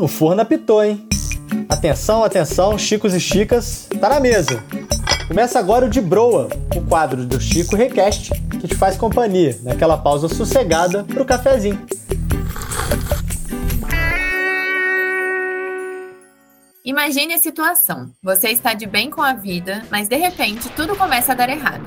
o forno apitou, hein? Atenção, atenção, Chicos e Chicas, tá na mesa. Começa agora o de Broa, o quadro do Chico Request, que te faz companhia naquela pausa sossegada pro cafezinho. Imagine a situação. Você está de bem com a vida, mas de repente tudo começa a dar errado.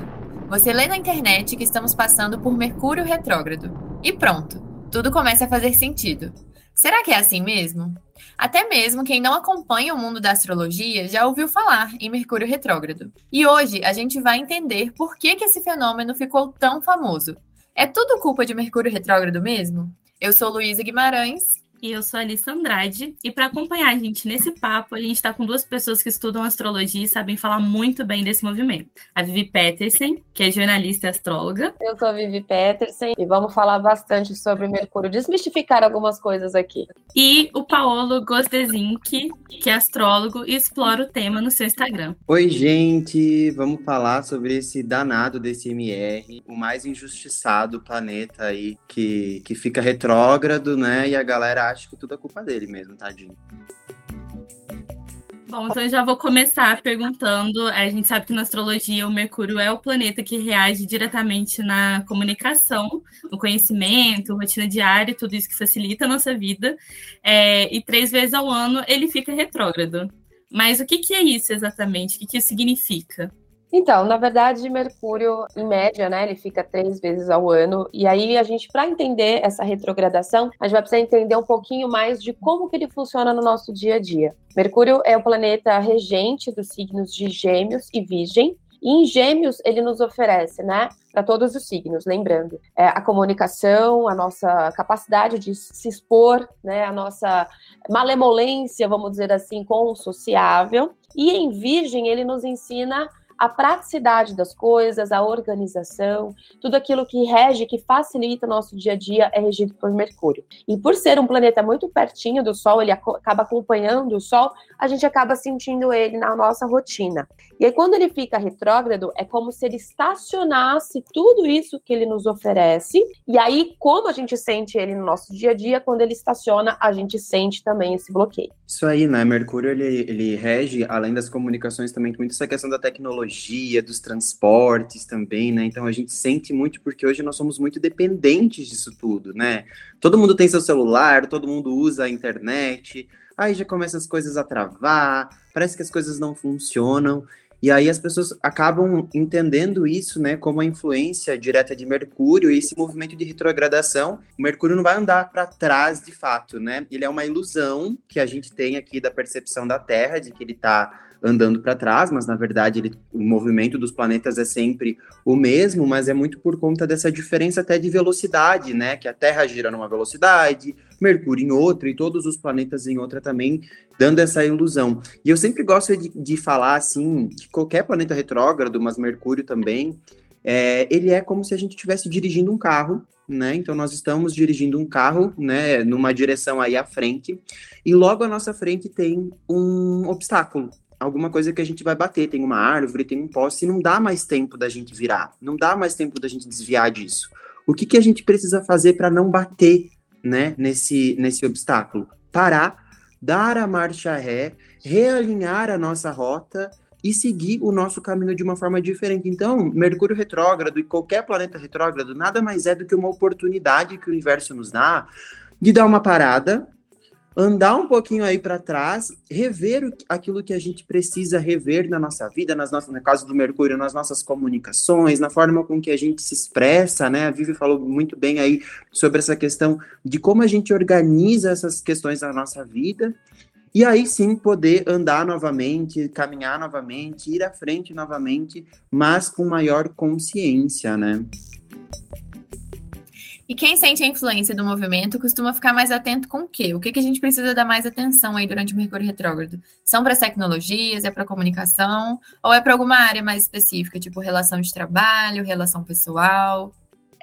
Você lê na internet que estamos passando por Mercúrio retrógrado. E pronto, tudo começa a fazer sentido. Será que é assim mesmo? Até mesmo quem não acompanha o mundo da astrologia já ouviu falar em Mercúrio retrógrado. E hoje a gente vai entender por que, que esse fenômeno ficou tão famoso. É tudo culpa de Mercúrio retrógrado mesmo? Eu sou Luísa Guimarães e eu sou a Alice Andrade. E para acompanhar a gente nesse papo, a gente está com duas pessoas que estudam astrologia e sabem falar muito bem desse movimento. A Vivi Petersen, que é jornalista e astróloga. Eu sou a Vivi Petersen e vamos falar bastante sobre Mercúrio, desmistificar algumas coisas aqui. E o Paolo Gosdezinck, que é astrólogo e explora o tema no seu Instagram. Oi, gente! Vamos falar sobre esse danado desse MR, o mais injustiçado planeta aí, que, que fica retrógrado, né? E a galera acho que tudo é culpa dele mesmo, tadinho. Bom, então eu já vou começar perguntando. A gente sabe que na astrologia o Mercúrio é o planeta que reage diretamente na comunicação, no conhecimento, rotina diária, tudo isso que facilita a nossa vida. É, e três vezes ao ano ele fica retrógrado. Mas o que, que é isso exatamente? O que, que isso significa? Então, na verdade, Mercúrio, em média, né, ele fica três vezes ao ano. E aí, a gente, para entender essa retrogradação, a gente vai precisar entender um pouquinho mais de como que ele funciona no nosso dia a dia. Mercúrio é o planeta regente dos signos de Gêmeos e Virgem. E em Gêmeos, ele nos oferece, né, para todos os signos, lembrando, é, a comunicação, a nossa capacidade de se expor, né, a nossa malemolência, vamos dizer assim, com o sociável. E em Virgem, ele nos ensina a praticidade das coisas, a organização, tudo aquilo que rege, que facilita o nosso dia a dia é regido por Mercúrio. E por ser um planeta muito pertinho do Sol, ele acaba acompanhando o Sol, a gente acaba sentindo ele na nossa rotina. E aí, quando ele fica retrógrado, é como se ele estacionasse tudo isso que ele nos oferece. E aí, como a gente sente ele no nosso dia a dia, quando ele estaciona, a gente sente também esse bloqueio. Isso aí, né? Mercúrio, ele, ele rege, além das comunicações, também muito essa questão da tecnologia, dos transportes também, né? Então, a gente sente muito, porque hoje nós somos muito dependentes disso tudo, né? Todo mundo tem seu celular, todo mundo usa a internet, aí já começam as coisas a travar, parece que as coisas não funcionam. E aí as pessoas acabam entendendo isso, né, como a influência direta de Mercúrio e esse movimento de retrogradação. O Mercúrio não vai andar para trás de fato, né? Ele é uma ilusão que a gente tem aqui da percepção da Terra de que ele está andando para trás, mas na verdade ele, o movimento dos planetas é sempre o mesmo, mas é muito por conta dessa diferença até de velocidade, né? Que a Terra gira numa velocidade, Mercúrio em outra e todos os planetas em outra também, dando essa ilusão. E eu sempre gosto de, de falar assim que qualquer planeta retrógrado, mas Mercúrio também, é, ele é como se a gente estivesse dirigindo um carro né? Então nós estamos dirigindo um carro, né, numa direção aí à frente, e logo à nossa frente tem um obstáculo, alguma coisa que a gente vai bater, tem uma árvore, tem um poste, e não dá mais tempo da gente virar, não dá mais tempo da gente desviar disso. O que, que a gente precisa fazer para não bater, né, nesse, nesse obstáculo? Parar, dar a marcha ré, realinhar a nossa rota e seguir o nosso caminho de uma forma diferente. Então, Mercúrio retrógrado e qualquer planeta retrógrado nada mais é do que uma oportunidade que o universo nos dá de dar uma parada, andar um pouquinho aí para trás, rever aquilo que a gente precisa rever na nossa vida, nas nossas, no caso do Mercúrio, nas nossas comunicações, na forma com que a gente se expressa, né? A Vivi falou muito bem aí sobre essa questão de como a gente organiza essas questões na nossa vida. E aí sim poder andar novamente, caminhar novamente, ir à frente novamente, mas com maior consciência, né? E quem sente a influência do movimento costuma ficar mais atento com o quê? O que, que a gente precisa dar mais atenção aí durante o Mercúrio Retrógrado? São para as tecnologias, é para comunicação, ou é para alguma área mais específica, tipo relação de trabalho, relação pessoal?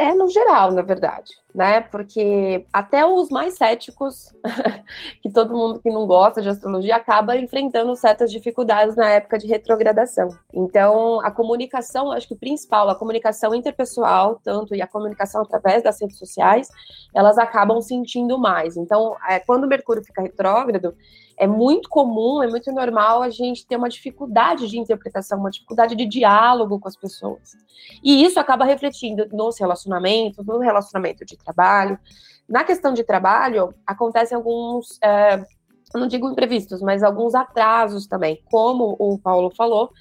É no geral, na verdade. né? Porque até os mais céticos, que todo mundo que não gosta de astrologia, acaba enfrentando certas dificuldades na época de retrogradação. Então, a comunicação, acho que o principal, a comunicação interpessoal, tanto e a comunicação através das redes sociais, elas acabam sentindo mais. Então, é, quando o Mercúrio fica retrógrado, é muito comum, é muito normal a gente ter uma dificuldade de interpretação, uma dificuldade de diálogo com as pessoas. E isso acaba refletindo nos relacionamentos, no relacionamento de trabalho. Na questão de trabalho, acontecem alguns, é, não digo imprevistos, mas alguns atrasos também. Como o Paulo falou,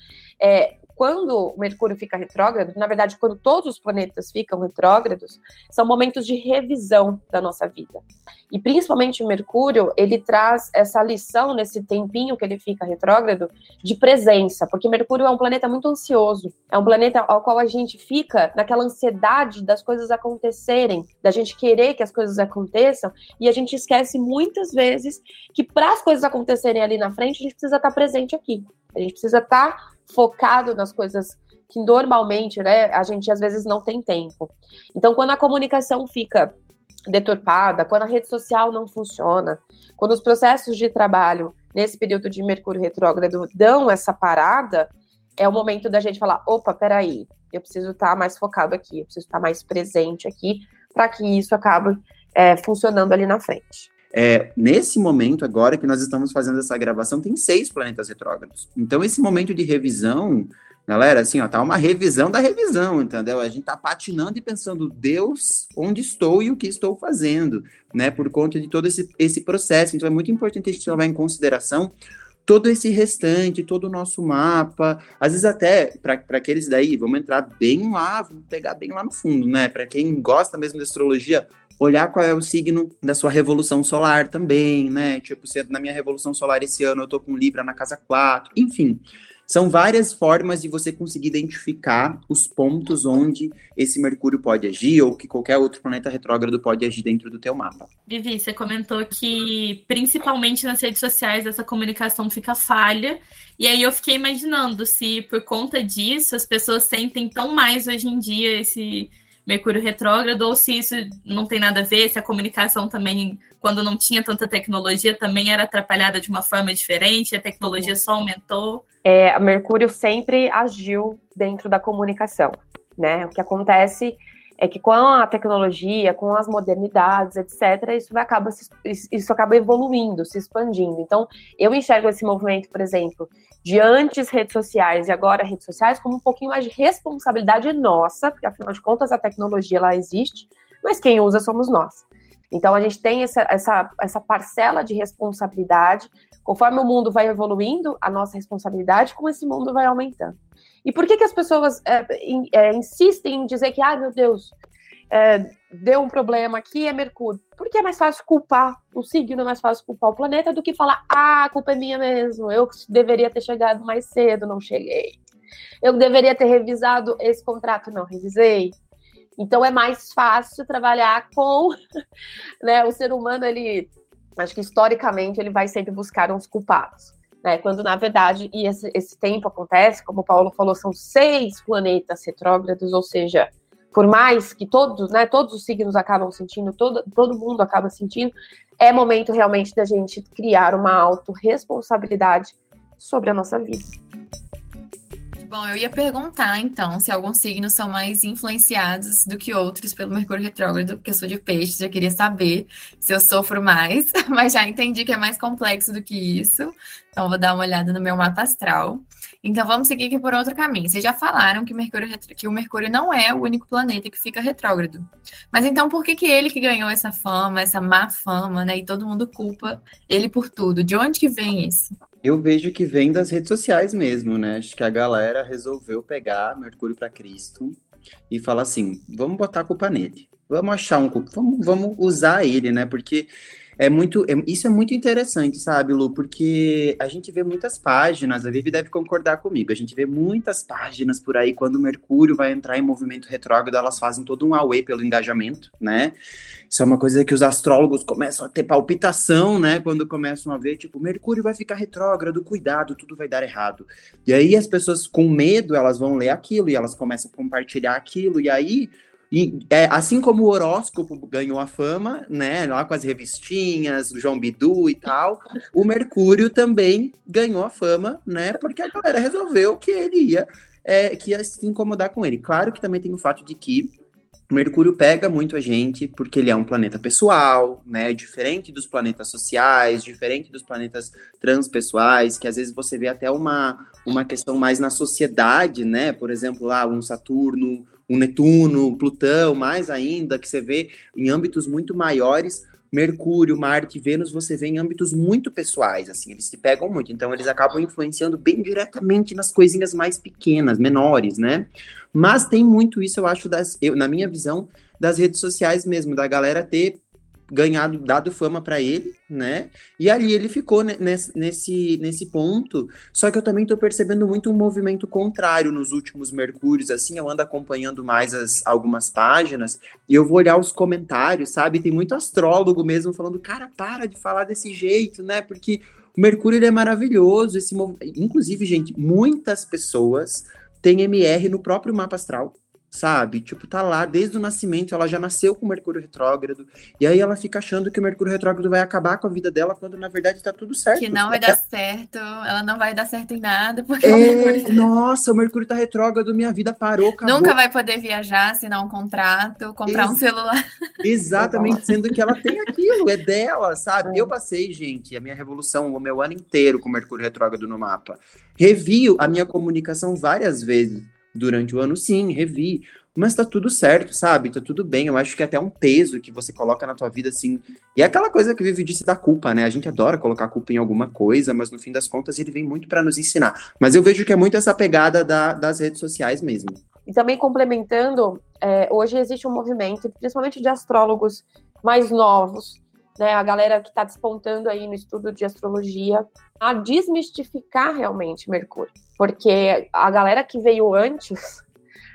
é, quando o Mercúrio fica retrógrado, na verdade, quando todos os planetas ficam retrógrados, são momentos de revisão da nossa vida. E principalmente o Mercúrio, ele traz essa lição nesse tempinho que ele fica retrógrado de presença, porque Mercúrio é um planeta muito ansioso, é um planeta ao qual a gente fica naquela ansiedade das coisas acontecerem, da gente querer que as coisas aconteçam, e a gente esquece muitas vezes que para as coisas acontecerem ali na frente, a gente precisa estar presente aqui. A gente precisa estar focado nas coisas que normalmente, né, a gente às vezes não tem tempo. Então, quando a comunicação fica deturpada, quando a rede social não funciona, quando os processos de trabalho nesse período de Mercúrio retrógrado dão essa parada, é o momento da gente falar: opa, peraí, eu preciso estar mais focado aqui, eu preciso estar mais presente aqui, para que isso acabe é, funcionando ali na frente. É, nesse momento, agora que nós estamos fazendo essa gravação, tem seis planetas retrógrados. Então, esse momento de revisão, galera, assim, ó, tá uma revisão da revisão, entendeu? A gente tá patinando e pensando, Deus, onde estou e o que estou fazendo, né? Por conta de todo esse, esse processo. Então, é muito importante a gente levar em consideração todo esse restante, todo o nosso mapa, às vezes até para aqueles daí, vamos entrar bem lá, vamos pegar bem lá no fundo, né? Para quem gosta mesmo de astrologia, olhar qual é o signo da sua revolução solar também, né? Tipo, se na minha revolução solar esse ano eu tô com Libra na casa 4, enfim. São várias formas de você conseguir identificar os pontos onde esse Mercúrio pode agir ou que qualquer outro planeta retrógrado pode agir dentro do teu mapa. Vivi, você comentou que principalmente nas redes sociais essa comunicação fica falha. E aí eu fiquei imaginando se por conta disso as pessoas sentem tão mais hoje em dia esse Mercúrio retrógrado, ou se isso não tem nada a ver, se a comunicação também, quando não tinha tanta tecnologia, também era atrapalhada de uma forma diferente, a tecnologia só aumentou. É, Mercúrio sempre agiu dentro da comunicação, né? O que acontece é que com a tecnologia, com as modernidades, etc., isso acaba, isso acaba evoluindo, se expandindo. Então, eu enxergo esse movimento, por exemplo, de antes redes sociais e agora redes sociais como um pouquinho mais de responsabilidade nossa, porque afinal de contas a tecnologia ela existe, mas quem usa somos nós. Então, a gente tem essa, essa, essa parcela de responsabilidade. Conforme o mundo vai evoluindo, a nossa responsabilidade com esse mundo vai aumentando. E por que, que as pessoas é, é, insistem em dizer que, ah, meu Deus, é, deu um problema aqui, é Mercúrio? Porque é mais fácil culpar o signo, é mais fácil culpar o planeta do que falar, ah, a culpa é minha mesmo, eu deveria ter chegado mais cedo, não cheguei. Eu deveria ter revisado esse contrato, não revisei. Então é mais fácil trabalhar com né, o ser humano, ele acho que historicamente ele vai sempre buscar uns culpados né? Quando na verdade, e esse, esse tempo acontece, como o Paulo falou, são seis planetas retrógrados, ou seja, por mais que todos, né, todos os signos acabam sentindo, todo, todo mundo acaba sentindo, é momento realmente da gente criar uma autorresponsabilidade sobre a nossa vida. Bom, eu ia perguntar, então, se alguns signos são mais influenciados do que outros pelo Mercúrio retrógrado, porque eu sou de peixe, já queria saber se eu sofro mais, mas já entendi que é mais complexo do que isso. Então, vou dar uma olhada no meu mapa astral. Então, vamos seguir aqui por outro caminho. Vocês já falaram que, Mercúrio, que o Mercúrio não é o único planeta que fica retrógrado. Mas então, por que, que ele que ganhou essa fama, essa má fama, né? E todo mundo culpa ele por tudo? De onde que vem isso? Eu vejo que vem das redes sociais mesmo, né? Acho que a galera resolveu pegar Mercúrio para Cristo e falar assim: vamos botar a culpa nele. Vamos achar um culpa, vamos, vamos usar ele, né? Porque é muito, é, isso é muito interessante, sabe, Lu? Porque a gente vê muitas páginas, a Vivi deve concordar comigo, a gente vê muitas páginas por aí, quando o Mercúrio vai entrar em movimento retrógrado, elas fazem todo um away pelo engajamento, né? Isso é uma coisa que os astrólogos começam a ter palpitação, né? Quando começam a ver, tipo, Mercúrio vai ficar retrógrado, cuidado, tudo vai dar errado. E aí as pessoas com medo, elas vão ler aquilo e elas começam a compartilhar aquilo, e aí E é, assim como o horóscopo ganhou a fama, né, lá com as revistinhas, o João Bidu e tal, o Mercúrio também ganhou a fama, né, porque a galera resolveu que ele ia, é, que ia se incomodar com ele. Claro que também tem o fato de que Mercúrio pega muito a gente porque ele é um planeta pessoal, né? Diferente dos planetas sociais, diferente dos planetas transpessoais, que às vezes você vê até uma, uma questão mais na sociedade, né? Por exemplo, lá um Saturno, um Netuno, Plutão, mais ainda, que você vê em âmbitos muito maiores. Mercúrio, Marte, Vênus, você vê em âmbitos muito pessoais, assim, eles se pegam muito, então eles acabam influenciando bem diretamente nas coisinhas mais pequenas, menores, né? Mas tem muito isso, eu acho, das, eu, na minha visão, das redes sociais mesmo, da galera ter ganhado, dado fama para ele, né? E ali ele ficou nesse, nesse, nesse ponto. Só que eu também tô percebendo muito um movimento contrário nos últimos Mercúrios, assim, eu ando acompanhando mais as, algumas páginas e eu vou olhar os comentários, sabe? Tem muito astrólogo mesmo falando, cara, para de falar desse jeito, né? Porque o Mercúrio ele é maravilhoso, esse inclusive, gente, muitas pessoas têm MR no próprio mapa astral sabe? Tipo, tá lá desde o nascimento, ela já nasceu com Mercúrio retrógrado, e aí ela fica achando que o Mercúrio retrógrado vai acabar com a vida dela, quando na verdade tá tudo certo. Que não vai dar certo, ela não vai dar certo em nada, porque é, o Mercúrio... Nossa, o Mercúrio tá retrógrado, minha vida parou, acabou. Nunca vai poder viajar, assinar um contrato, comprar Ex um celular. Exatamente, sendo que ela tem aquilo, é dela, sabe? É. Eu passei, gente, a minha revolução, o meu ano inteiro com Mercúrio retrógrado no mapa. Revi a minha comunicação várias vezes durante o ano, sim, revi. Mas tá tudo certo, sabe? Tá tudo bem. Eu acho que é até um peso que você coloca na tua vida, assim. E é aquela coisa que vive disse da culpa, né? A gente adora colocar culpa em alguma coisa, mas no fim das contas ele vem muito para nos ensinar. Mas eu vejo que é muito essa pegada da, das redes sociais mesmo. E também complementando, é, hoje existe um movimento, principalmente de astrólogos mais novos, né? A galera que está despontando aí no estudo de astrologia, a desmistificar realmente Mercúrio porque a galera que veio antes,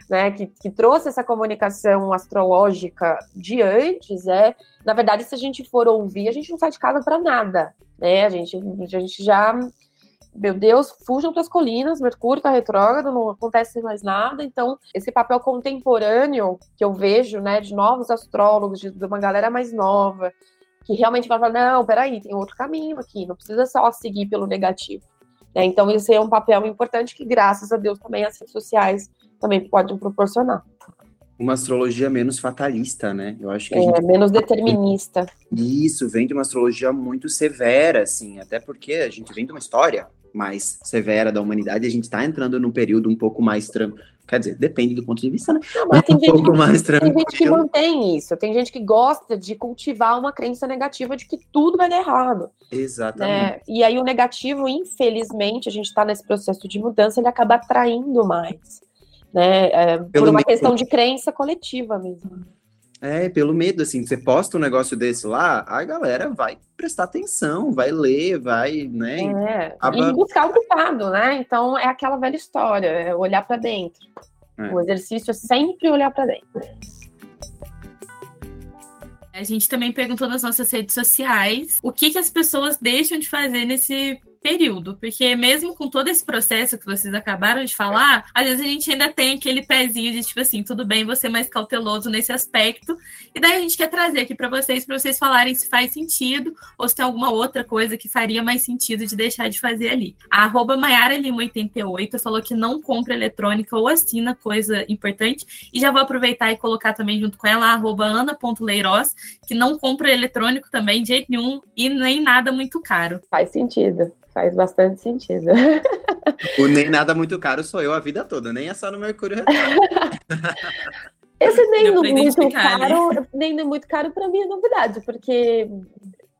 né, que, que, trouxe essa comunicação astrológica de antes, é, na verdade, se a gente for ouvir, a gente não sai de casa para nada, né? A gente, a gente já, meu Deus, fujam para as colinas, Mercúrio está retrógrado, não acontece mais nada. Então, esse papel contemporâneo que eu vejo, né, de novos astrólogos, de, de uma galera mais nova, que realmente vai falar, não, peraí, tem outro caminho aqui, não precisa só seguir pelo negativo. Né? Então, esse é um papel importante que, graças a Deus, também as redes sociais também podem proporcionar. Uma astrologia menos fatalista, né? Eu acho que é, gente... menos determinista. Isso, vem de uma astrologia muito severa, assim, até porque a gente vem de uma história mais severa da humanidade, a gente está entrando num período um pouco mais tranquilo. Quer dizer, depende do ponto de vista, né? Não, mas tem, um gente, mais tem gente que mantém isso, tem gente que gosta de cultivar uma crença negativa de que tudo vai dar errado. Exatamente. Né? E aí o negativo, infelizmente, a gente está nesse processo de mudança, ele acaba atraindo mais. Né? É, por uma questão de crença coletiva mesmo. É, pelo medo, assim, você posta um negócio desse lá, a galera vai prestar atenção, vai ler, vai, né? É, acaba... e buscar o culpado, né? Então é aquela velha história, é olhar para dentro. É. O exercício é sempre olhar para dentro. A gente também perguntou nas nossas redes sociais o que, que as pessoas deixam de fazer nesse período, porque mesmo com todo esse processo que vocês acabaram de falar, às vezes a gente ainda tem aquele pezinho de tipo assim, tudo bem, você mais cauteloso nesse aspecto, e daí a gente quer trazer aqui para vocês, para vocês falarem se faz sentido ou se tem alguma outra coisa que faria mais sentido de deixar de fazer ali. A arroba Maiara Lima 88 falou que não compra eletrônica ou assina coisa importante, e já vou aproveitar e colocar também junto com ela a arroba ana.leiroz, que não compra eletrônico também de jeito nenhum e nem nada muito caro. Faz sentido. Faz bastante sentido. O nem nada muito caro sou eu a vida toda, nem é só no Mercúrio Esse nem no muito caro, né? nem no muito caro para mim é novidade, porque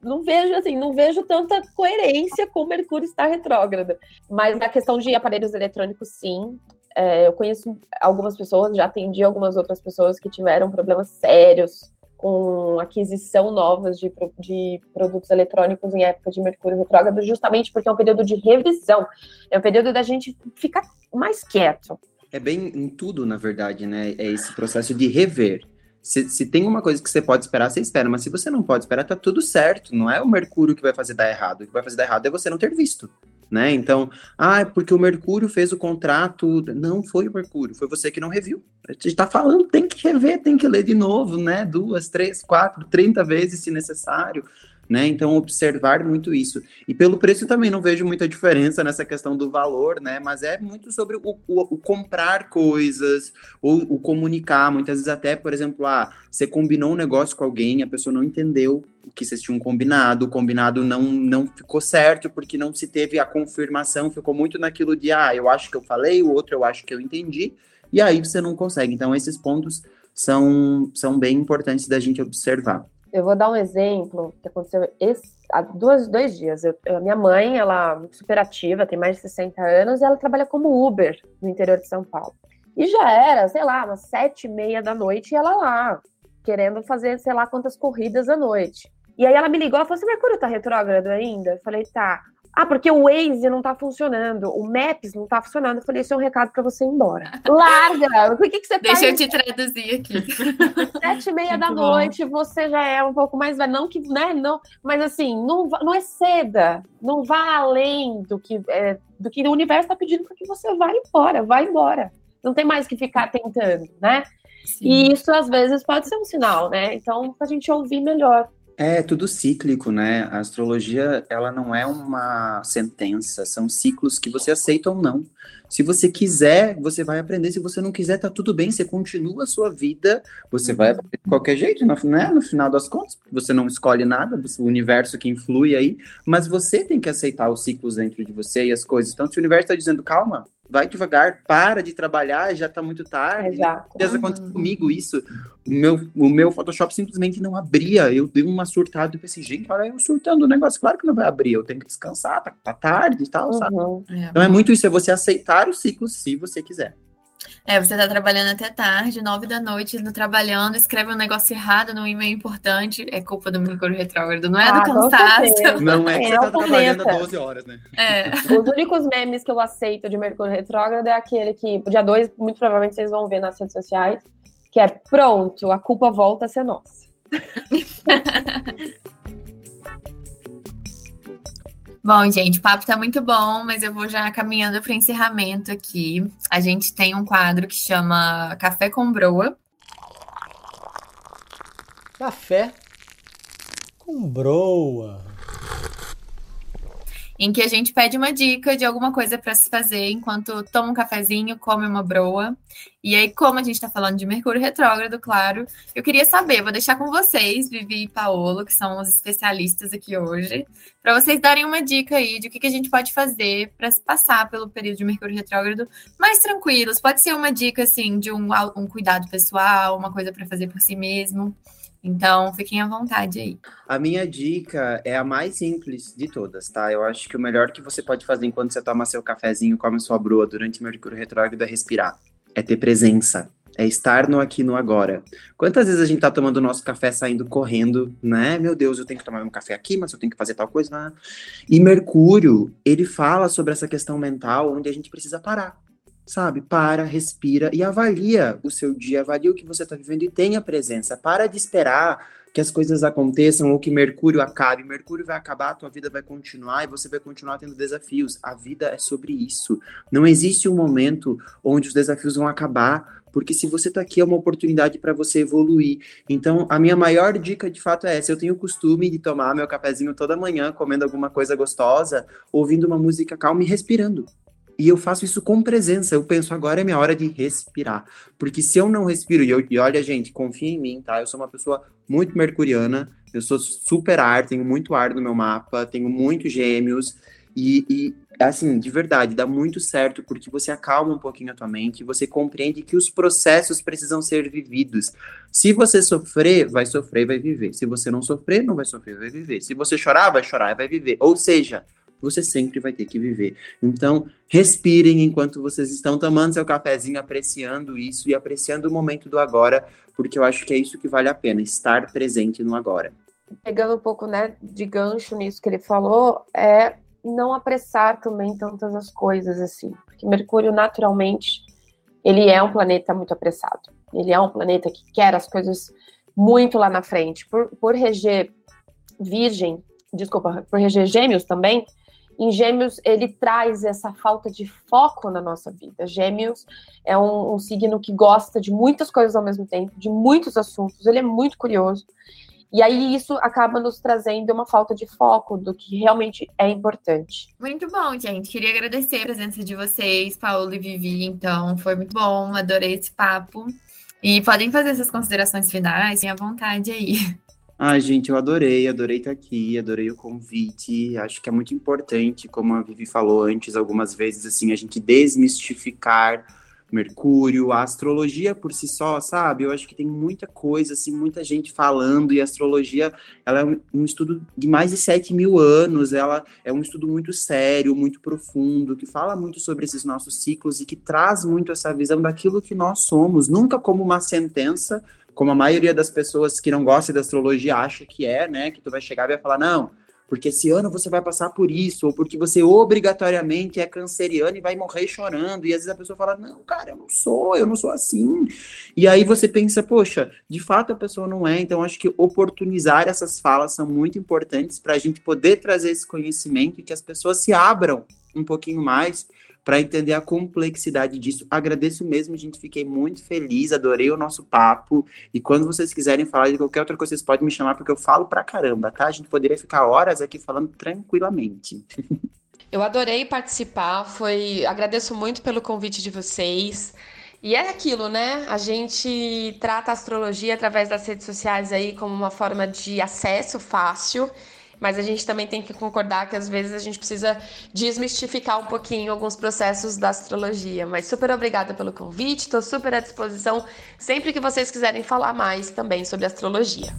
não vejo assim, não vejo tanta coerência com o Mercúrio estar retrógrado. Mas na questão de aparelhos eletrônicos, sim. É, eu conheço algumas pessoas, já atendi algumas outras pessoas que tiveram problemas sérios com aquisição novas de, de produtos eletrônicos em época de Mercúrio retrógrado, justamente porque é um período de revisão, é um período da gente ficar mais quieto. É bem em tudo, na verdade, né? É esse processo de rever. Se, se, tem uma coisa que você pode esperar, você espera. Mas se você não pode esperar, tá tudo certo. Não é o Mercúrio que vai fazer dar errado. O que vai fazer dar errado é você não ter visto. Né? Então, ah, é porque o Mercúrio fez o contrato. Não foi o Mercúrio, foi você que não reviu. A gente está falando, tem que rever, tem que ler de novo, né? Duas, três, quatro, trinta vezes se necessário né? Então, observar muito isso. E pelo preço também não vejo muita diferença nessa questão do valor, né? Mas é muito sobre o, o, o comprar coisas, ou o comunicar. Muitas vezes, até, por exemplo, ah, você combinou um negócio com alguém, a pessoa não entendeu que vocês tinham combinado, o combinado não, não ficou certo, porque não se teve a confirmação, ficou muito naquilo de, ah, eu acho que eu falei, o outro eu acho que eu entendi, e aí você não consegue. Então, esses pontos são, são bem importantes da gente observar. Eu vou dar um exemplo que aconteceu esse, há duas, dois dias. Eu, eu, minha mãe, ela é super ativa, tem mais de 60 anos, e ela trabalha como Uber no interior de São Paulo. E já era, sei lá, umas sete e meia da noite, e ela lá, querendo fazer, sei lá, quantas corridas à noite. E aí ela me ligou e falou assim, Mercúrio tá retrógrado ainda? Eu falei, tá. Ah, porque o Waze não tá funcionando, o Maps não tá funcionando. Eu falei, esse é um recado para você ir embora. Larga! O que, que você Deixa faz? eu te traduzir aqui. Sete e meia da noite, você já é um pouco mais velho. Não que, né? Não, mas assim, não, não é seda. Não vá além do que, é, do que o universo tá pedindo para que você vá embora. Vá embora. Não tem mais que ficar tentando, né? Sim. E isso às vezes pode ser um sinal, né? Então, para a gente ouvir melhor. É tudo cíclico, né? A astrologia, ela não é uma sentença, são ciclos que você aceita ou não. Se você quiser, você vai aprender. Se você não quiser, tá tudo bem, você continua a sua vida, você vai uhum. aprender de qualquer jeito, né? No final das contas, você não escolhe nada, o universo que influi aí, mas você tem que aceitar os ciclos dentro de você e as coisas. Então, se o universo está dizendo, calma, vai devagar, para de trabalhar, já está muito tarde. Exato. Às aconteceu comigo isso. O meu, o meu Photoshop simplesmente não abria. Eu dei uma surtada e pensei, gente, olha eu surtando o negócio. Claro que não vai abrir, eu tenho que descansar, tá, tá tarde e tal, uhum. sabe? É. Então é muito isso, é você aceitar o ciclo se você quiser. É, você tá trabalhando até tarde, nove da noite, no trabalhando, escreve um negócio errado no e-mail importante, é culpa do Mercúrio retrógrado, não é ah, do cansaço. Não é que é você tá trabalhando há 12 horas, né? É. Os únicos memes que eu aceito de Mercúrio retrógrado é aquele que, dia 2, muito provavelmente vocês vão ver nas redes sociais, que é pronto, a culpa volta a ser nossa. Bom, gente, o papo tá muito bom, mas eu vou já caminhando para o encerramento aqui. A gente tem um quadro que chama Café com Broa. Café com Broa em que a gente pede uma dica de alguma coisa para se fazer enquanto toma um cafezinho, come uma broa. E aí, como a gente está falando de Mercúrio retrógrado, claro, eu queria saber, vou deixar com vocês, Vivi e Paolo, que são os especialistas aqui hoje, para vocês darem uma dica aí de o que, que a gente pode fazer para se passar pelo período de Mercúrio retrógrado mais tranquilos. Pode ser uma dica assim de um, um cuidado pessoal, uma coisa para fazer por si mesmo. Então, fiquem à vontade aí. A minha dica é a mais simples de todas, tá? Eu acho que o melhor que você pode fazer enquanto você toma seu cafezinho, come sua broa durante Mercúrio retrógrado é respirar. É ter presença. É estar no aqui no agora. Quantas vezes a gente tá tomando nosso café saindo correndo, né? Meu Deus, eu tenho que tomar um café aqui, mas eu tenho que fazer tal coisa. Né? E Mercúrio, ele fala sobre essa questão mental onde a gente precisa parar sabe? Para, respira e avalia o seu dia, avalia o que você está vivendo e tenha presença. Para de esperar que as coisas aconteçam ou que Mercúrio acabe. Mercúrio vai acabar, a tua vida vai continuar e você vai continuar tendo desafios. A vida é sobre isso. Não existe um momento onde os desafios vão acabar, porque se você está aqui é uma oportunidade para você evoluir. Então, a minha maior dica de fato é essa. Eu tenho o costume de tomar meu cafezinho toda manhã, comendo alguma coisa gostosa, ouvindo uma música calma e respirando. E eu faço isso com presença. Eu penso, agora é minha hora de respirar. Porque se eu não respiro, e, eu, e olha, gente, confia em mim, tá? Eu sou uma pessoa muito mercuriana, eu sou super ar, tenho muito ar no meu mapa, tenho muitos gêmeos. E, e, assim, de verdade, dá muito certo porque você acalma um pouquinho a tua mente, você compreende que os processos precisam ser vividos. Se você sofrer, vai sofrer vai viver. Se você não sofrer, não vai sofrer, vai viver. Se você chorar, vai chorar vai viver. Ou seja, você sempre vai ter que viver. Então, respirem enquanto vocês estão tomando seu cafezinho, apreciando isso e apreciando o momento do agora, porque eu acho que é isso que vale a pena, estar presente no agora. Pegando um pouco né, de gancho nisso que ele falou, é não apressar também tantas as coisas assim, porque Mercúrio naturalmente ele é um planeta muito apressado. Ele é um planeta que quer as coisas muito lá na frente. Por, por reger Virgem, desculpa, por reger Gêmeos também, em Gêmeos ele traz essa falta de foco na nossa vida. Gêmeos é um, um signo que gosta de muitas coisas ao mesmo tempo, de muitos assuntos, ele é muito curioso. E aí isso acaba nos trazendo uma falta de foco do que realmente é importante. Muito bom, gente. Queria agradecer a presença de vocês, Paulo e Vivi. Então, foi muito bom, adorei esse papo. E podem fazer essas considerações finais, tenha vontade aí. Ai, gente, eu adorei, adorei estar aqui, adorei o convite. Acho que é muito importante, como a Vivi falou antes algumas vezes, assim, a gente desmistificar Mercúrio, a astrologia por si só, sabe? Eu acho que tem muita coisa, assim, muita gente falando, e a astrologia, ela é um, estudo de mais de 7 mil anos, ela é um estudo muito sério, muito profundo, que fala muito sobre esses nossos ciclos e que traz muito essa visão daquilo que nós somos, nunca como uma sentença, como a maioria das pessoas que não gostam da astrologia acha que é, né? Que tu vai chegar e vai falar, não, porque esse ano você vai passar por isso, ou porque você obrigatoriamente é canceriano e vai morrer chorando. E às vezes a pessoa fala: Não, cara, eu não sou, eu não sou assim. E aí você pensa: Poxa, de fato a pessoa não é. Então acho que oportunizar essas falas são muito importantes para a gente poder trazer esse conhecimento e que as pessoas se abram um pouquinho mais para entender a complexidade disso. Agradeço mesmo, gente. Fiquei muito feliz, adorei o nosso papo. E quando vocês quiserem falar de qualquer outra coisa, vocês podem me chamar, porque eu falo pra caramba, tá? A gente poderia ficar horas aqui falando tranquilamente. Eu adorei participar, foi. Agradeço muito pelo convite de vocês. E é aquilo, né? A gente trata a astrologia através das redes sociais aí como uma forma de acesso fácil mas a gente também tem que concordar que às vezes a gente precisa desmistificar um pouquinho alguns processos da astrologia. Mas super obrigada pelo convite, estou super à disposição sempre que vocês quiserem falar mais também sobre astrologia.